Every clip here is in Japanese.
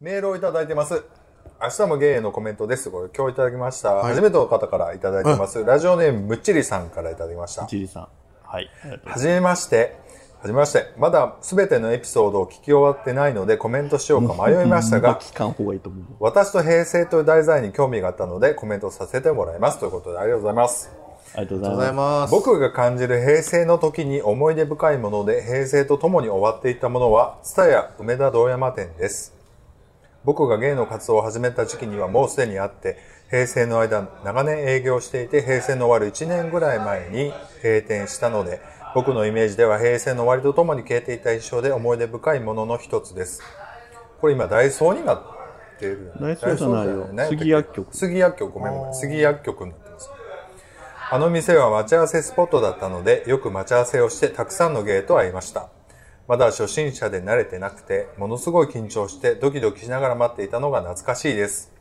メールをいただいてます。明日もゲイへのコメントです。これ今日いただきました。初めての方からいただいてます。ラジオネームむっちりさんからいただきました。ちりさん。はい。はじめまして。はじめまして。まだすべてのエピソードを聞き終わってないのでコメントしようか迷いました。が。私と平成という題材に興味があったのでコメントさせてもらいます。ということでありがとうございます。ありがとうございまます。僕が感じる平成の時に思い出深いもので平成とともに終わっていったものは、ツタヤ梅田堂山店です。僕が芸の活動を始めた時期にはもうすでにあって、平成の間長年営業していて、平成の終わる1年ぐらい前に閉店したので、僕のイメージでは平成の終わりとともに消えていた印象で思い出深いものの一つです。これ今ダイソーになってる。ダイソーじゃないよ杉薬局杉薬局、ごめんごめん。杉薬局になってます。あの店は待ち合わせスポットだったので、よく待ち合わせをしてたくさんのゲーと会いました。まだ初心者で慣れてなくて、ものすごい緊張してドキドキしながら待っていたのが懐かしいです。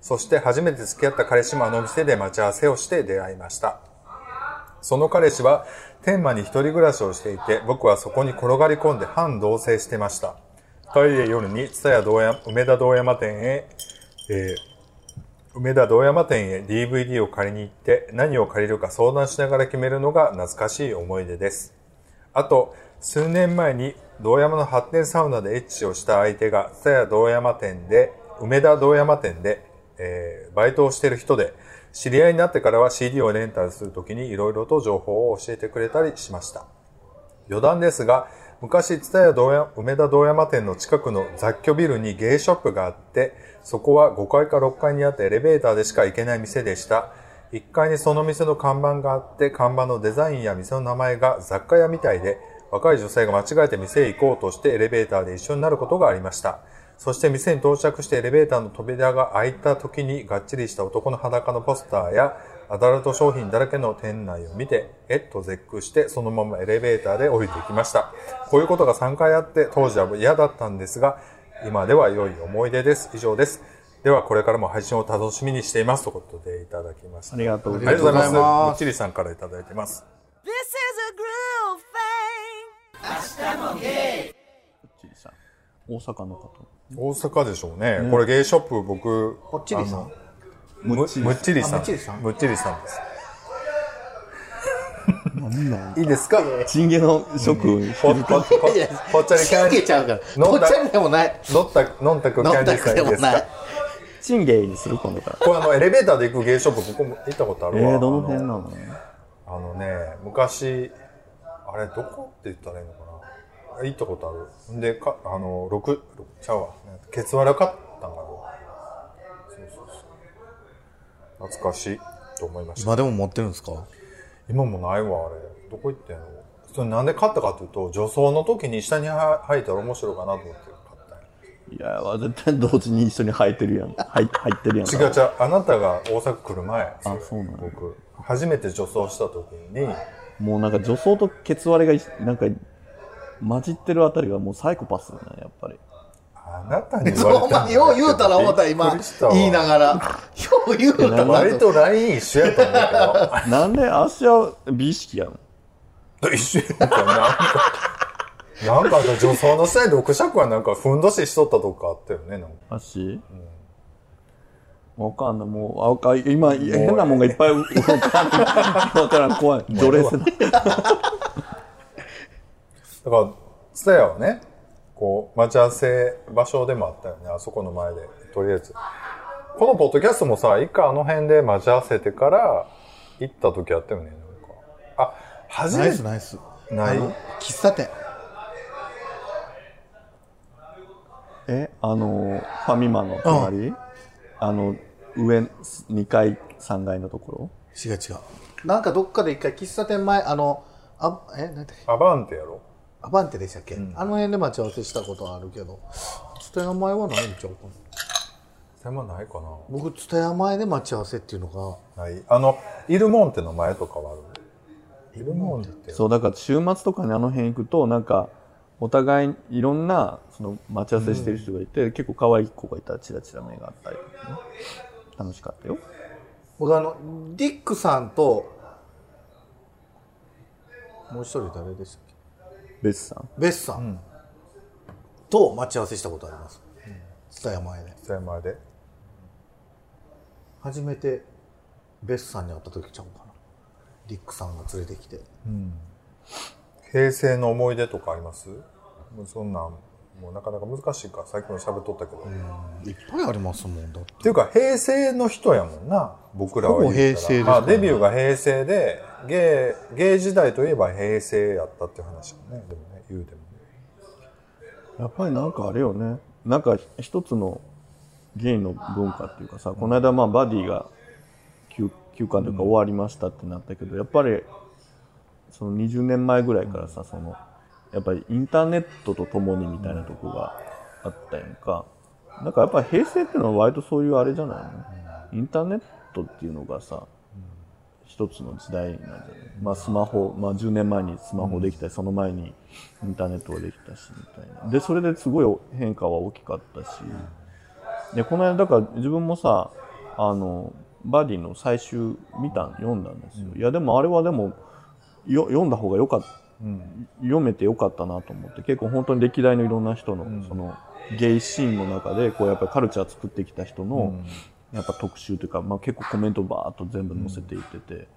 そして初めて付き合った彼氏もあの店で待ち合わせをして出会いました。その彼氏は天満に一人暮らしをしていて、僕はそこに転がり込んで半同棲してました。二人で夜に蔦屋道山梅田道山店へ、えー梅田道山店へ DVD を借りに行って何を借りるか相談しながら決めるのが懐かしい思い出です。あと、数年前に道山の発展サウナでエッチをした相手が、蔦屋道山店で、梅田道山店で、えーバイトをしてる人で、知り合いになってからは CD をレンタルするときにいろいろと情報を教えてくれたりしました。余談ですが、昔、蔦屋道山梅田道山店の近くの雑居ビルにゲイショップがあって、そこは5階か6階にあってエレベーターでしか行けない店でした。1階にその店の看板があって、看板のデザインや店の名前が雑貨屋みたいで、若い女性が間違えて店へ行こうとしてエレベーターで一緒になることがありました。そして店に到着してエレベーターの扉が開いた時にがっちりした男の裸のポスターやアダルト商品だらけの店内を見て、えっと絶句してそのままエレベーターで降りていきました。こういうことが3回あって当時は嫌だったんですが、今では良い思い出です。以上です。ではこれからも配信を楽しみにしていますということでいただきました。ありがとうごあざいまりがとうございます。ありがとうございますもっちりさんからいただいてます。This is a groove thing. す。ちりさん。大阪の方。大阪でしょうね。これゲイショップ僕、ぽっちりさんむむっちりさん。あむっちりさんむっちりさんです。いいですか？チンゲの職ぽっちゃりキャンディけちゃうから。飲んだぽっちゃりでもない。んたくキャンディーさんいいですか？チンゲイにする今度から。これあの、エレベーターで行くゲイショップ、僕も行ったことあるわ。えー、どの辺なの？あのあのね、昔、あれ、どこって言ったらいいのかな行ったことある。んで、か、あの、六六ちゃうわ。ケツワラ買ったんかな。そうそうそう。懐かしいと思いました。今でも持ってるんですか？今もないわ、あれ。どこ行ってんの？それなんで買ったかというと、女装の時に下には履いたら面白いかなと思っていや、絶対同時に一緒に履いてるやん。入入ってるやん。違う違う、あなたが大阪来る前。あそうなの僕、初めて女装した時に、もうなんか女装とケツ割れがいなんか混じってるあたりがもうサイコパスだね、やっぱり。あなたに言そう、われたんだほんまに、よう言うたら思った今言いながら。よう言うたら。割とライン一緒やったんだ なんで足は美意識やん。けど、一緒やったなんか、なんか女装の下に六尺はなんかふんどししとったとこあったよね、なんか。足？わかんない。もう、あわかん今、変なもんがいっぱい、わかんない。わからん、怖い。ドレス。だから、ツタヤはね、こう、待ち合わせ場所でもあったよね、あそこの前で、とりあえず。このポッドキャストもさ、一回あの辺で待ち合わせてから行った時あったよね、なんか。あ、初めてナイス、ナイス。ない？喫茶店。え、あの、ファミマの隣？あの、上、2階、3階のとこ違う違う。なんかどっかで一回喫茶店前、あの、あ、え、なんだっけ？アバンテやろ？アバンテでしたっけ、あの辺で待ち合わせしたことあるけど、ツタヤ前はないんちゃうかな？ないか僕、ツタヤ前で待ち合わせっていうのが、なない。あの、イルモンテの前とかはある。イルモンテって。そう、だから週末とかにあの辺行くと、なんか、お互いいろんな、その、待ち合わせしてる人がいて、結構可愛い子がいたらチラチラ目があったりとかね。楽しかったよ。僕あの、ディックさんと、もう一人誰でしたっけ？ベスさん。ベスさんと待ち合わせしたことあります。蔦屋前でそれまで初めてベスさんに会った時ちゃうかなリックさんが連れてきて平成の思い出とかあります？もうそんなんもうなかなか難しいからさっきも喋っとったけど、いっぱいありますもんだって。っていうか平成の人やもんな僕らはほぼ平成ですまあ、からね。デビューが平成で芸芸時代といえば平成やったっていう話もね。でもね言うてもね。やっぱりなんかあれよね。なんか一つのゲイの文化っていうかさ、この間まあバディが休休館というか終わりましたってなったけど、やっぱりその20年前ぐらいからさそのやっぱりインターネットとともにみたいなとこがあったやんかなんかやっぱ平成っていうのは割とそういうあれじゃないの、インターネットっていうのがさ一つの時代なんじゃない？まあスマホ、まあ10年前にスマホできたり、その前にインターネットができたし、みたいな。で、それですごい変化は大きかったし、で、この間、だから自分もさ、あの、バディの最終見た、読んだんですよ。いや、でもあれはでも、よ読んだ方がよかった。読めてよかったなと思って結構本当に歴代のいろんな人の、そのゲイシーンの中でこうやっぱりカルチャー作ってきた人の、やっぱ特集というか、まあ、結構コメントバーっと全部載せていってて、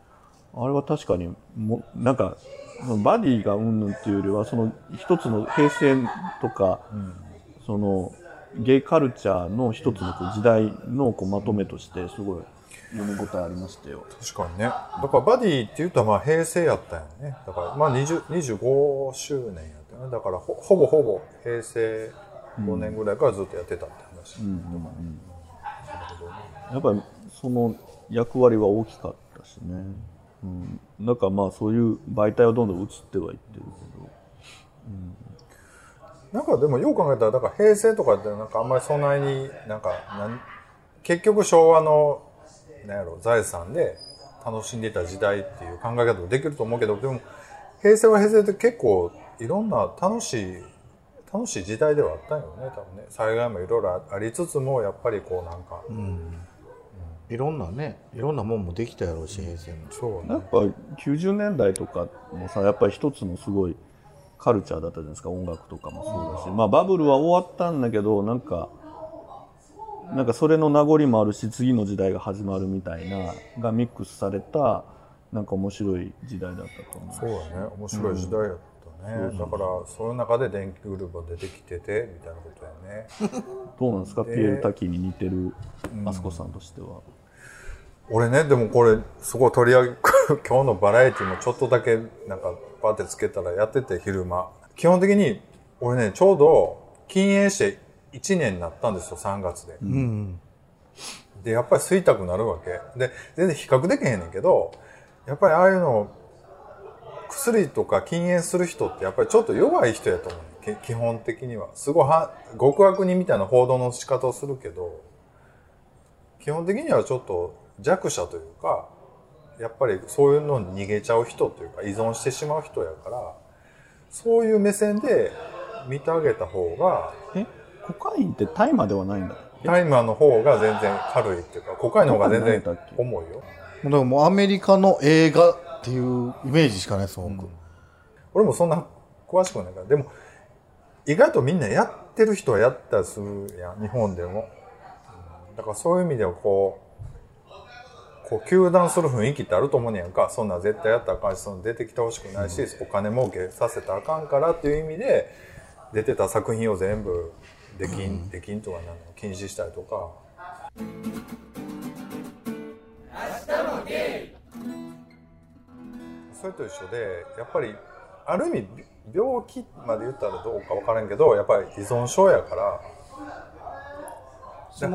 あれは確かにもなんかそのバディがうんぬんっていうよりはその一つの平成とか、そのゲイカルチャーの一つのこう時代のこうまとめとしてすごい読み応えありましたよ。確かにね。だからバディって言うとまあ平成やったんやね。だからまあ20 25周年やったよね。だからほほぼほぼ平成5年ぐらいからずっとやってたって話、やっぱりその役割は大きかったしね。うん、なんかまあそういう媒体はどんどん移ってはいってるけど。なんかでもよう考えたらだから平成とかってなんかあんまりそんなになんかなん結局昭和のなんやろ財産で楽しんでた時代っていう考え方もできると思うけどでも平成は平成で結構いろんな楽しい楽しい時代ではあったんよね多分ね。災害もいろいろありつつもやっぱりこうなんか、いろんなねいろんなもんもできたやろうし平成も。そうね。やっぱ90年代とかもさやっぱり一つのすごいカルチャーだったじゃないですか。音楽とかもそうだし、まあバブルは終わったんだけどなんかなんかそれの名残もあるし次の時代が始まるみたいながミックスされたなんか面白い時代だったと思う。そうだね。面白い時代やったね、だからその中で電気グループが出てきててみたいなことやね。どうなんですか、ピエール・滝に似てるあすこさんとしては、俺ねでもこれすごい取り上げ 今日のバラエティもちょっとだけなんかパってつけたらやってて昼間。基本的に俺ねちょうど禁煙して1年になったんですよ3月で、でやっぱり吸いたくなるわけ。で全然比較できへんねんけどやっぱりああいうの薬とか禁煙する人ってやっぱりちょっと弱い人やと思う基本的には。すごいは極悪人みたいな報道の仕方をするけど基本的にはちょっと弱者というかやっぱりそういうのに逃げちゃう人というか依存してしまう人やからそういう目線で見てあげた方がえ？コカインって大麻ではないんだ。タイマーの方が全然軽いっていうかコカインの方が全然重いよ。だからもうアメリカの映画っていうイメージしかないです僕、俺もそんな詳しくないから。でも意外とみんなやってる人はやったりするやん日本でも。うん。だからそういう意味ではこうこう糾弾する雰囲気ってあると思うねやんか。そんなん絶対やったらあかんしその出てきてほしくないし、お金儲けさせたらあかんからっていう意味で出てた作品を全部できん、できんとかなの？禁止したりとか。それと一緒でやっぱりある意味病気まで言ったらどうか分からんけどやっぱり依存症やから。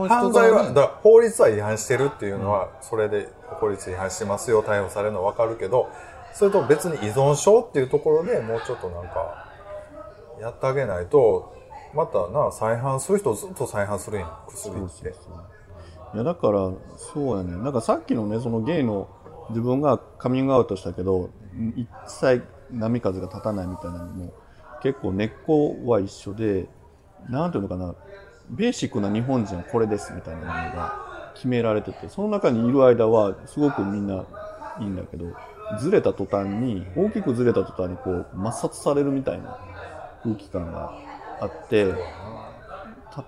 犯罪はだ法律は違反してるっていうのは、それで法律違反してますよ逮捕されるのは分かるけどそれと別に依存症っていうところでもうちょっとなんかやってあげないとまたな再犯する人ずっと再犯するやん薬って。いやだからそうやねなんかさっきのねそのゲイの自分がカミングアウトしたけど一切波風が立たないみたいなのも結構根っこは一緒でなんていうのかなベーシックな日本人はこれですみたいなものが決められててその中にいる間はすごくみんないいんだけどずれた途端に大きくずれた途端にこう抹殺されるみたいな空気感があって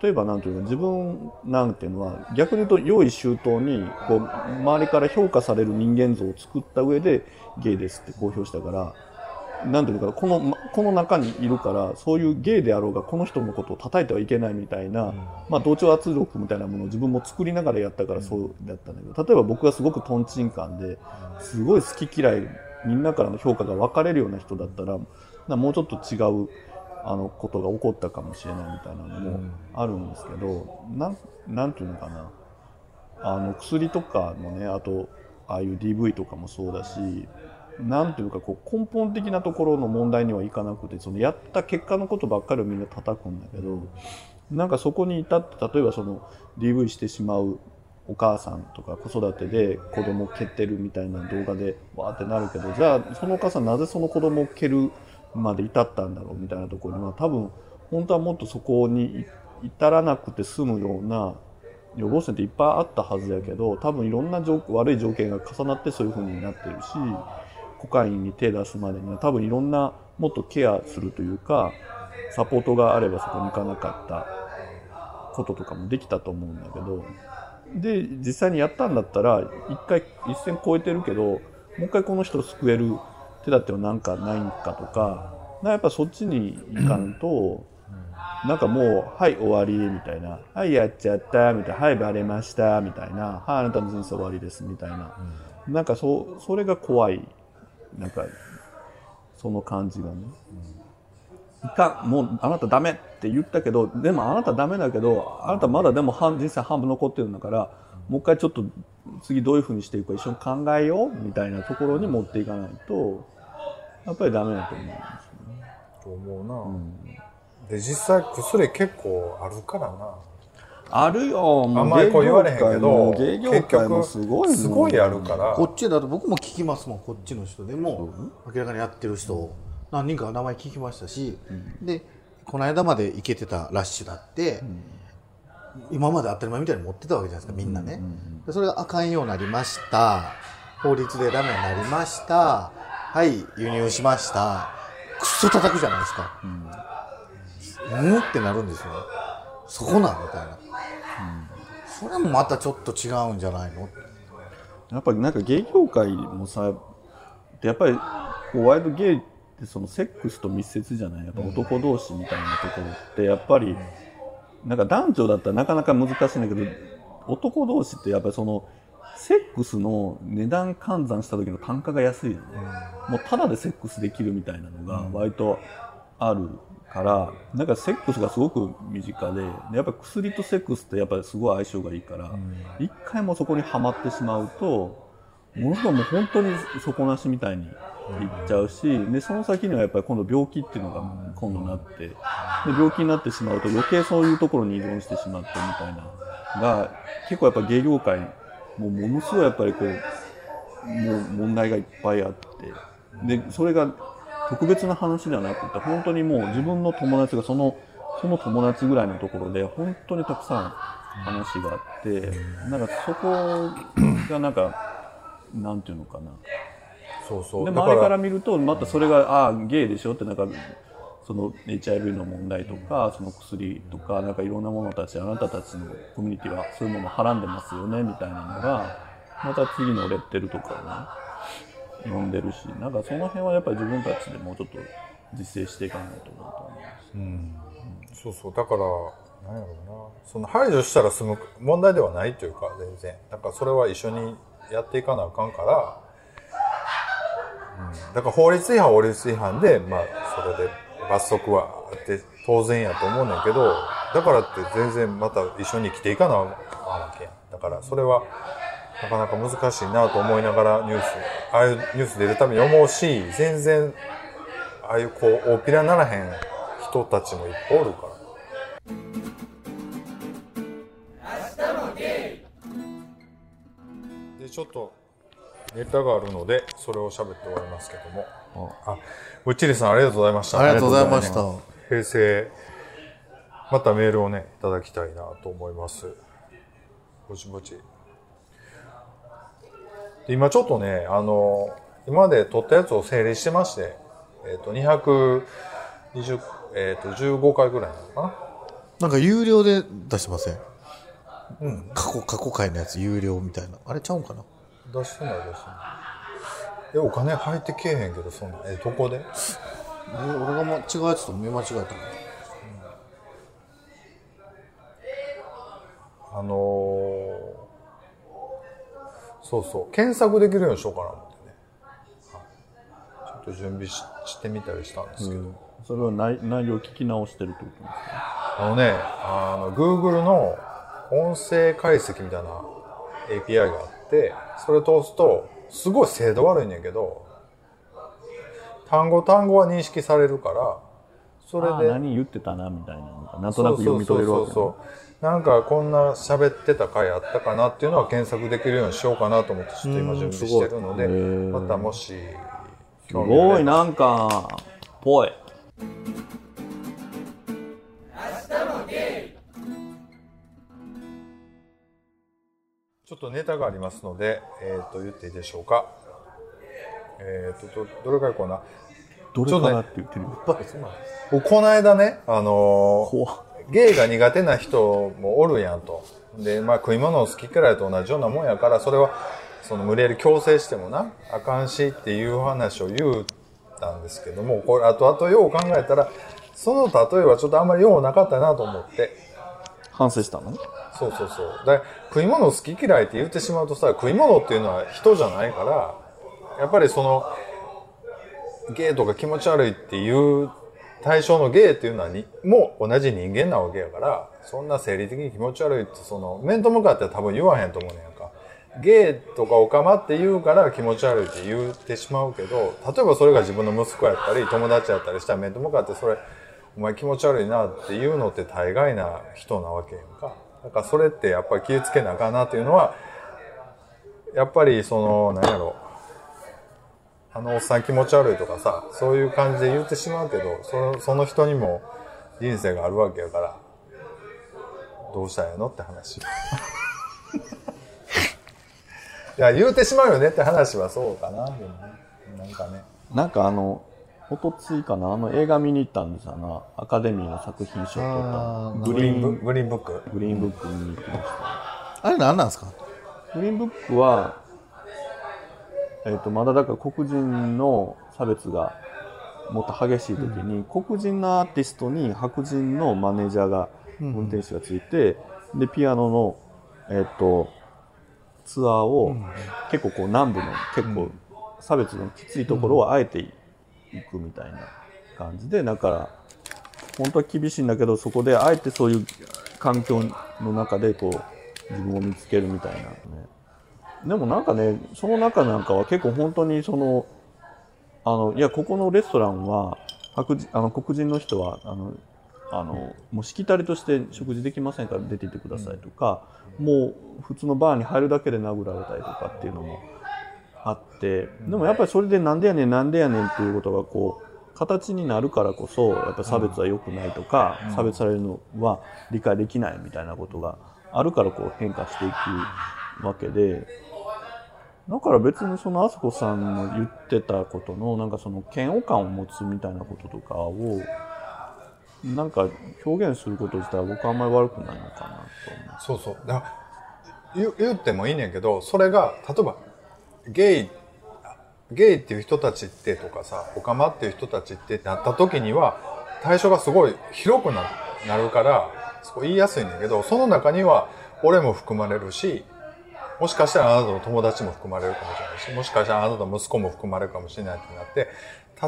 例えばなんていうか自分なんていうのは逆に言うと用意周到にこう周りから評価される人間像を作った上でゲイですって公表したからなんていうのかなこのまこの中にいるからそういうゲイであろうがこの人のことを叩いてはいけないみたいな、まあ、同調圧力みたいなものを自分も作りながらやったからそうだったんだけど例えば僕がすごくとんちんカンですごい好き嫌いみんなからの評価が分かれるような人だったらなもうちょっと違うあのことが起こったかもしれないみたいなのもあるんですけど、なんなんていうのかな。あの薬とかのねあとああいう DV とかもそうだしなんていうかこう根本的なところの問題にはいかなくてそのやった結果のことばっかりをみんな叩くんだけどなんかそこに至って例えばその DV してしまうお母さんとか子育てで子供を蹴ってるみたいな動画でわーってなるけどじゃあそのお母さんなぜその子供を蹴るまで至ったんだろうみたいなところには多分本当はもっとそこに至らなくて済むような予防線っていっぱいあったはずやけど多分いろんな悪い条件が重なってそういう風になってるしコカインに手出すまでには多分いろんなもっとケアするというかサポートがあればそこに行かなかったこととかもできたと思うんだけどで実際にやったんだったら一回一線超えてるけどもう一回この人を救える手立てはなんかないんかとかなやっぱそっちに行かんと。なんかもう、はい、終わり、みたいな。はい、やっちゃった、みたいな。はい、バレました、みたいな。はい、あなたの人生終わりです、みたいな。なんかそ、それが怖い。なんか、その感じがね。いかんもうあなたダメって言ったけど、でもあなたダメだけど、あなたまだでも半人生半分残ってるんだから、もう一回ちょっと次どういうふうにしていくか一緒に考えようみたいなところに持っていかないと、やっぱりダメだと思うんですよね。と思うな、で実際薬結構あるからな。あるよ、もあんまりこう言われへんけど芸業界もすごいすごいあるから。こっちだと僕も聞きますもんこっちの人でも。明らかにやってる人何人か名前聞きましたし、でこの間まで行けてたラッシュだって、今まで当たり前みたいに持ってたわけじゃないですかみんなね、でそれがあかんようになりました。法律でダメになりましたはい輸入しました。くっそ叩くじゃないですか。うん。ってなるんですよ。そこなんみたいな、それもまたちょっと違うんじゃないの？やっぱりなんか芸業界もさやっぱりこうワイドゲイってそのセックスと密接じゃない？やっぱ男同士みたいなところってやっぱりなんか男女だったらなかなか難しいんだけど男同士ってやっぱりそのセックスの値段換算した時の単価が安いよね、もうただでセックスできるみたいなのが割とあるからなんかセックスがすごく身近ででやっぱ薬とセックスってやっぱりすごい相性がいいから一、回もそこにはまってしまうとものすごいもう本当に底なしみたいにいっちゃうし、でその先にはやっぱり今度病気っていうのが今度なってで病気になってしまうと余計そういうところに依存してしまってみたいなが結構やっぱ芸業界もうものすごいやっぱりこうもう問題がいっぱいあって。でそれが特別な話ではなくて本当にもう自分の友達がそのその友達ぐらいのところで本当にたくさん話があってなんかそこがなんかなんていうのかな。そうそう。でだ周りから見るとまたそれがああゲイでしょってなんかその HIV の問題とかその薬とかなんかいろんなものたちあなたたちのコミュニティはそういうものをはらんでますよねみたいなのがまた次のレッテルとかをね読んでるしなんかその辺はやっぱり自分たちでもうちょっと実践していかないと思うと思います。うん。うんそうそう。だから何やろうな。その排除したら済む問題ではないというか全然。だかそれは一緒にやっていかなあかんから、うん、だから法律違反法律違反でまあそれで罰則はあって当然やと思うねんけどだからって全然また一緒に生きていかなあわけやだからそれはなかなか難しいなと思いながらニュースああいうニュース出るために思うし全然ああいうこう大っぴらならへん人たちもいっぱいおるから。でちょっとネタがあるのでそれを喋って終わりますけどもあうっちりさんありがとうございました。ありがとうございました。平成またメールをねいただきたいなと思います。ぼちぼち。で今ちょっとねあの今まで撮ったやつを整理してまして、えっと220、えっと15回ぐらいなのかな。なんか有料で出してません？うん。過去過去回のやつ有料みたいな。あれちゃうんかな？出してない出してないえお金入ってけえへんけどそんな。えどこで？え俺がま違うやつと見間違えたの。あのーそうそう。検索できるようにしようかな思ってね、はい。ちょっと準備ししてみたりしたんですけど、それは内内容聞き直してるってことですか？あのねあの Google の音声解析みたいな API があってそれ通すとすごい精度悪いねんけど単語単語は認識されるからそれあでー何言ってたなみたいなのがなんとなく読み取れるわけ、ね、そうそうそうなんかこんな喋ってた回あったかなっていうのは検索できるようにしようかなと思ってちょっと今準備してるのでまたもしすごいなんかぽいちょっとネタがありますので、えー、と言っていいでしょうかえっ、とどどれからいこうなどれからって言ってるこの間ねあのー怖っゲイが苦手な人もおるやんと。で、まあ食い物を好き嫌いと同じようなもんやから、それは、その無理やり強制してもな、あかんしっていう話を言うたんですけども、これ後々よう考えたら、その例えはちょっとあんまりようなかったなと思って。反省したの？そうそうそう。で、食い物好き嫌いって言ってしまうとさ、食い物っていうのは人じゃないから、やっぱりその、ゲイとか気持ち悪いっていう対象のゲイっていうのはに、もう同じ人間なわけやから、そんな生理的に気持ち悪いって、その、面と向かっては多分言わへんと思うねんやんか。ゲイとかオカマって言うから気持ち悪いって言ってしまうけど、例えばそれが自分の息子やったり、友達やったりしたら面と向かってそれ、お前気持ち悪いなっていうのって大概な人なわけやんか。だからそれってやっぱり気をつけなあかんなっていうのは、やっぱりその、何やろあのおっさん気持ち悪いとかさ、そういう感じで言ってしまうけど、そのその人にも人生があるわけやから、どうしたらええのって話。いや、言うてしまうよねって話はそうかな、でもね。なんかね。なんかあのおとついかな？あの映画見に行ったんですよ。なアカデミーの作品賞を取ったググリーンブグリーンブック。グリーンブック見に行きました。あれ何なんですか？グリーンブックは、えっとまだだから黒人の差別がもっと激しい時に、黒人のアーティストに白人のマネージャーが、運転手がついてでピアノの、えっとツアーを、結構こう南部の結構差別のきついところをあえて行くみたいな感じでだから本当は厳しいんだけどそこであえてそういう環境の中でこう自分を見つけるみたいなね。でもなんかねその中なんかは結構本当にそのあのいやここのレストランは白人あの黒人の人はあのあのもうしきたりとして食事できませんから出て行ってくださいとか、もう普通のバーに入るだけで殴られたりとかっていうのもあってでもやっぱりそれでなんでやねんなんでやねんっていうことがこう形になるからこそやっぱ差別は良くないとか、差別されるのは理解できないみたいなことがあるからこう変化していくわけでだから別にそのあすこさんの言ってたことのなんかその嫌悪感を持つみたいなこととかをなんか表現すること自体は僕はあんまり悪くないのかなと思う。そうそう。だ言言ってもいいねんけど、それが、例えば、ゲイ、ゲイっていう人たちってとかさ、オカマっていう人たちってなった時には、対象がすごい広くなるから、そこ言いやすいんだけど、その中には俺も含まれるし、もしかしたらあなたの友達も含まれるかもしれないし、もしかしたらあなたの息子も含まれるかもしれないってなって、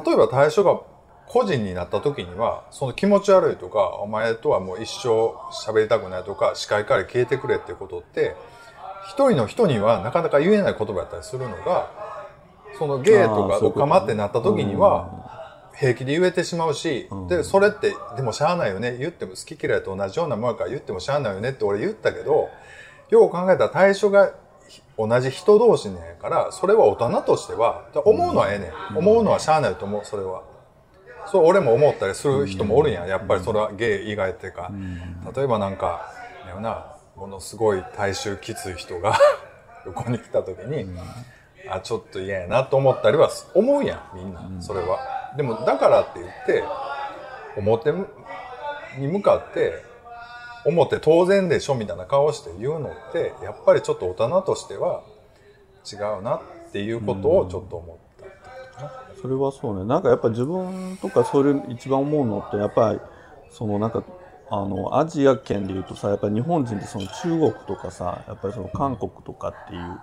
例えば対象が個人になった時には、その気持ち悪いとか、お前とはもう一生喋りたくないとか、視界から消えてくれってことって、一人の人にはなかなか言えない言葉だったりするのが、そのゲイとかあーそういうことねオカマってなった時には、平気で言えてしまうし、で、それって、でもしゃあないよね。言っても好き嫌いと同じようなものやから言ってもしゃあないよねって俺言ったけど、よう考えたら対象が同じ人同士ねやから、それは大人としては、思うのはええねん。思うのはしゃあないと思う、それは。そう、俺も思ったりする人もおるんや。やっぱりそれはゲイ以外っていうか、例えばなんか、やよな、ものすごい体臭きつい人が 横に来た時に、あ、ちょっと嫌やなと思ったりはす思うやん、みんな、それは。でも、だからって言って、表に向かって、思って当然でしょみたいな顔して言うのってやっぱりちょっと大人としては違うなっていうことをちょっと思ったってことかな。それはそうねなんかやっぱ自分とかそれ一番思うのってやっぱりそのなんかあのアジア圏でいうとさやっぱり日本人ってその中国とかさやっぱりその韓国とかっていう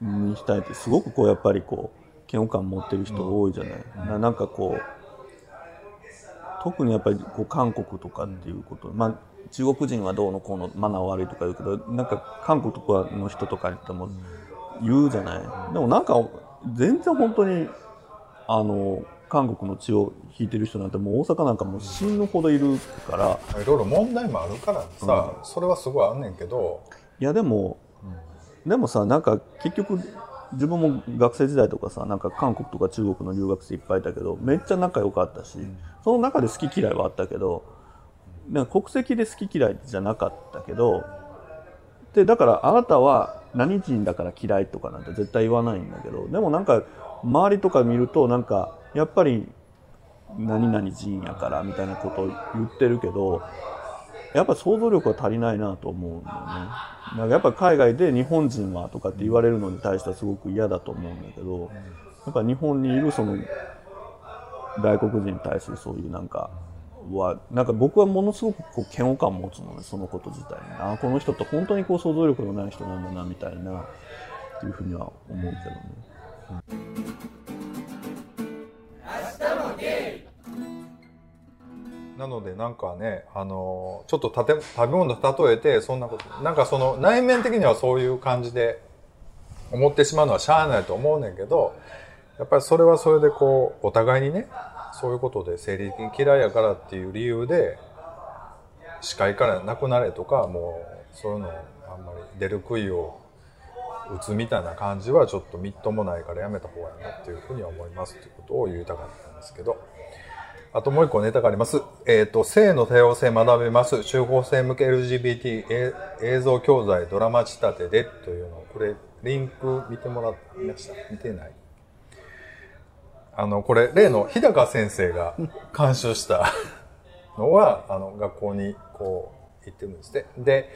にしたいってすごくこうやっぱりこう嫌悪感持ってる人多いじゃない、ななんかこう特にやっぱりこう韓国とかっていうこと、まあ中国人はどうのこうのマナー悪いとか言うけどなんか韓国とかの人とかにっても言うじゃない、でもなんか全然本当にあの韓国の血を引いてる人なんてもう大阪なんかもう死ぬほどいるから。いろいろ問題もあるからさ、それはすごいあんねんけど、いやでも、でもさなんか結局自分も学生時代とかさなんか韓国とか中国の留学生いっぱいいたけどめっちゃ仲良かったし、その中で好き嫌いはあったけどなんか国籍で好き嫌いじゃなかったけどでだからあなたは何人だから嫌いとかなんて絶対言わないんだけどでもなんか周りとか見るとなんかやっぱり何々人やからみたいなことを言ってるけどやっぱ想像力が足りないなと思うんだよね。なんかやっぱ海外で日本人はとかって言われるのに対してはすごく嫌だと思うんだけど、やっぱ日本にいるその外国人に対するそういうなんかはなんか僕はものすごくこう嫌悪感を持つのねそのこと自体にあこの人って本当にこう想像力のない人なんだなみたいなっていうふうには思うけどね。なのでなんかね、あのちょっと食べ物例えてそんなことなんかその内面的にはそういう感じで思ってしまうのはしゃあないと思うねんけどやっぱりそれはそれでこうお互いにねそういうことで生理的に嫌いやからっていう理由で視界からなくなれとかもうそういうのあんまり出る杭を打つみたいな感じはちょっとみっともないからやめた方がいいなっていうふうには思いますっていうことを言いたかったんですけど。あともう一個ネタがあります。えっ、と、性の多様性学べます。中高生向け LGBT 映像教材ドラマ仕立てでというのを、これ、リンク見てもらいました見てないあの、これ、例の日高先生が監修したのは、あの、学校にこう、行ってるんですね。で、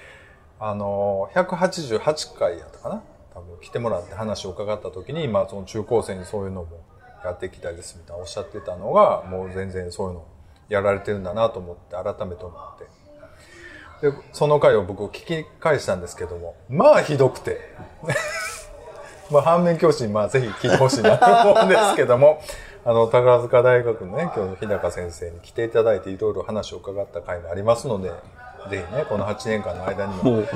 あの、188回やったかな？多分来てもらって話を伺った時に、まあ、その中高生にそういうのもやっていきたいですみたいなおっしゃってたのがもう全然そういうのやられてるんだなと思って改めて思って。でその回を僕を聞き返したんですけどもまあひどくて。まあ反面教師にまあぜひ聞いてほしいなと思うんですけども あの宝塚大学のね今日の日高先生に来ていただいていろいろ話を伺った回もありますのでぜひねこの8年間の間にも。もう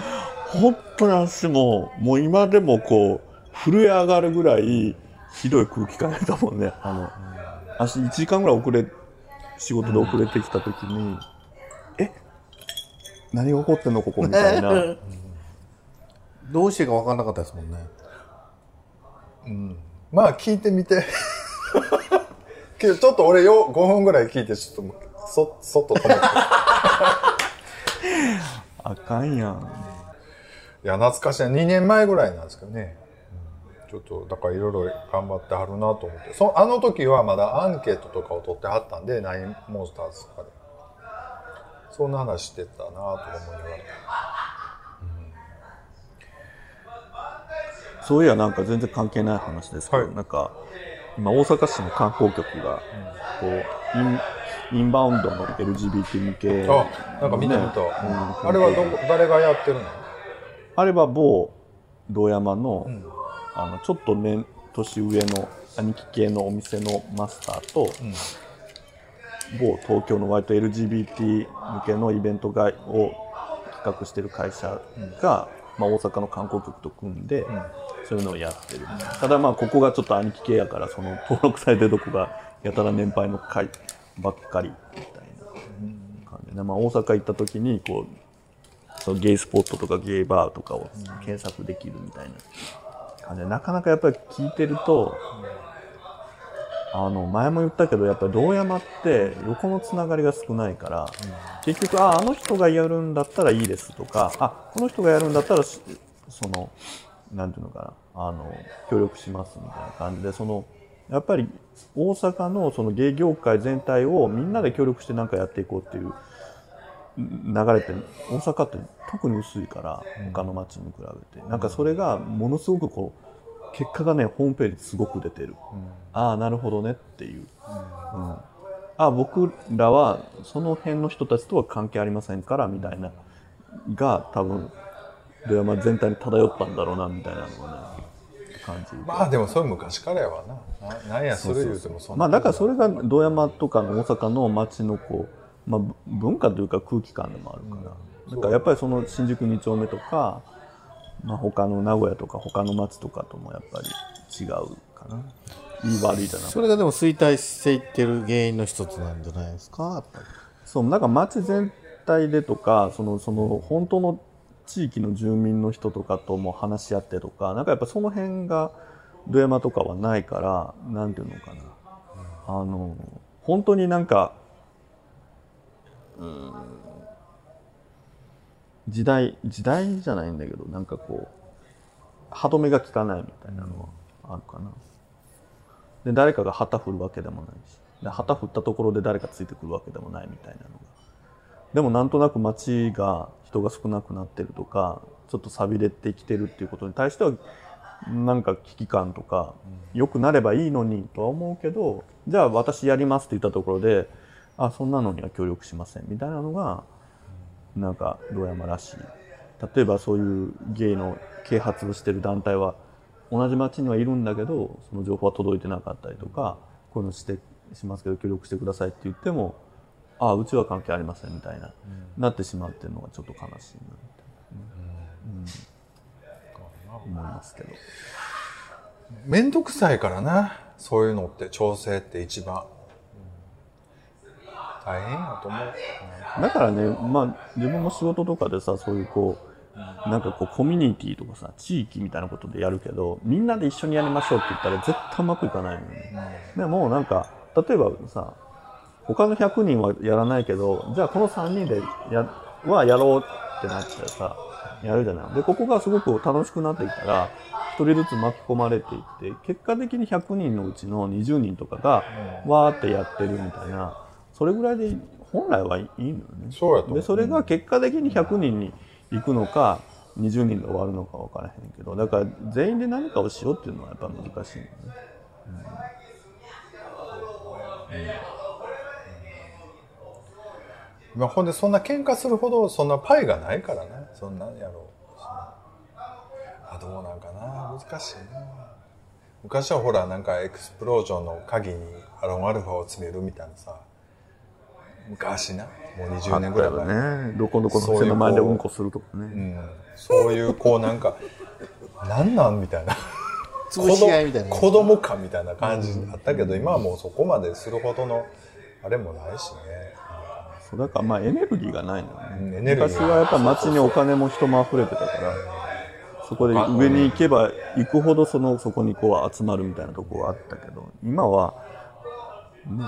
本当に私ももう今でもこう震え上がるぐらいひどい空気感やったもんね。あの私1時間ぐらい遅れ仕事で遅れてきた時に、え？何が起こってんのここみたいな。どうしてか分かんなかったですもんね。まあ聞いてみて。けどちょっと俺よ5分ぐらい聞いてちょっとそそっと止めて。あかんやん。いや懐かしい。な2年前ぐらいなんですけどね。うんちょっとだからいろいろ頑張ってはるなと思って。そあの時はまだアンケートとかを取ってはったんでナインモンスターズとかで。そんな話してたなとか思いながら。そういやなんか全然関係ない話ですけど、はい。なんか今大阪市の観光局がこうインインバウンドの LGBT 向けあなんか見てみた、ねあれはどこ誰がやってるの？あれは某堂山の,、あのちょっと年年上の兄貴系のお店のマスターと、某東京の割と LGBT 向けのイベントがを企画してる会社が、まあ、大阪の観光局と組んで、そういうのをやってる。ただまあここがちょっと兄貴系やからその登録されてるとこがやたら年配の会ばっかりみたいな感じで、まあ、大阪行った時にこうそのゲイスポットとかゲイバーとかを検索できるみたいな感じでなかなかやっぱり聞いてるとあの前も言ったけどやっぱり堂山って横のつながりが少ないから、結局ああの人がやるんだったらいいですとかあこの人がやるんだったらそのなんていうのかなあの協力しますみたいな感じでそのやっぱり大阪のその芸業界全体をみんなで協力して何かやっていこうっていう流れて大阪って特に薄いから他の町に比べて、なんかそれがものすごくこう結果がねホームページですごく出てる、ああなるほどねっていう、うん。あ僕らはその辺の人たちとは関係ありませんからみたいなが多分ドラマ全体に漂ったんだろうなみたいなのがね感じ。まあでもそれ昔からやわな。ななんやそれ言うてもそんな。まあだからそれが堂山とかの大阪の街のこう、まあ、文化というか空気感でもあるから、だからやっぱりその新宿2丁目とか、まあ、他の名古屋とか他の街とかともやっぱり違うかな。いい悪いじゃなそれがでも衰退していってる原因の一つなんじゃないですか？やっぱりそうなんか街全体でとかそのその本当の地域の住民の人とかとも話し合ってとかなんかやっぱその辺が土山とかはないからなんていうのかな。あの本当になんか時代時代じゃないんだけどなんかこう歯止めが効かないみたいなのはあるかな。で誰かが旗振るわけでもないし。で旗振ったところで誰かついてくるわけでもないみたいなのが。でもなんとなく街が人が少なくなってるとかちょっと寂れてきてるっていうことに対してはなんか危機感とか良くなればいいのにとは思うけどじゃあ私やりますって言ったところであそんなのには協力しません。みたいなのがなんか堂山らしい。例えばそういうゲイの啓発をしてる団体は同じ町にはいるんだけどその情報は届いてなかったりとかこういうのしてしますけど協力してくださいって言ってもああうちは関係ありませんみたいな、なってしまうっていうのがちょっと悲しいなみたいな、うん。思いますけど。めんどくさいからな。そういうのって調整って一番大変やと思う。だからねまあ自分も仕事とかでさそういうこうなんかこうコミュニティとかさ地域みたいなことでやるけどみんなで一緒にやりましょうって言ったら絶対うまくいかないのよね、でもなんか例えばさ他の100人はやらないけどじゃあこの3人でやはやろうってなってさやるじゃない。でここがすごく楽しくなってきたら1人ずつ巻き込まれていって結果的に100人のうちの20人とかがわーってやってるみたいなそれぐらいで本来はいいのよね。そでそれが結果的に100人に行くのか20人で終わるのか分からへんけどだから全員で何かをしようっていうのはやっぱ難しいのね。まあ、ほんでそんな喧嘩するほどそんなパイがないからね。そんなんやろう。あどうなんかな。難しいな。昔はほらなんかエクスプロージョンの鍵にアロンアルファを詰めるみたいなさ昔な。もう20年ぐらい前。ね。どこどこの店の前でうんこするとかね。うん、そういうこうなんかなんなんみたいな。潰し合いみたいな。子供かみたいな感じあったけど、今はもうそこまでするほどのあれもないしね。そうだからまあエネルギーがないのうんねエネルギー。が昔はやっぱ街にお金も人も溢れてたからそこで上に行けば行くほどそのそこにこう集まるみたいなところはあったけど今はね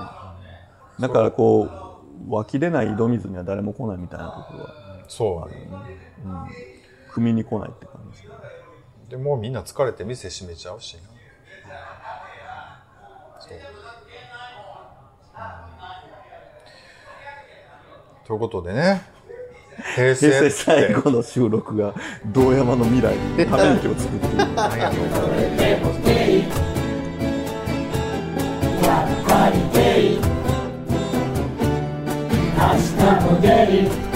だからこう湧き出ない井戸水には誰も来ないみたいなところは。そう汲みに来ないって感じですね。でもうみんな疲れて店閉めちゃうしな。そう、うん。ということでね。平成平成最後の収録が堂山の未来にため息を作っている。何やろう Hasta poder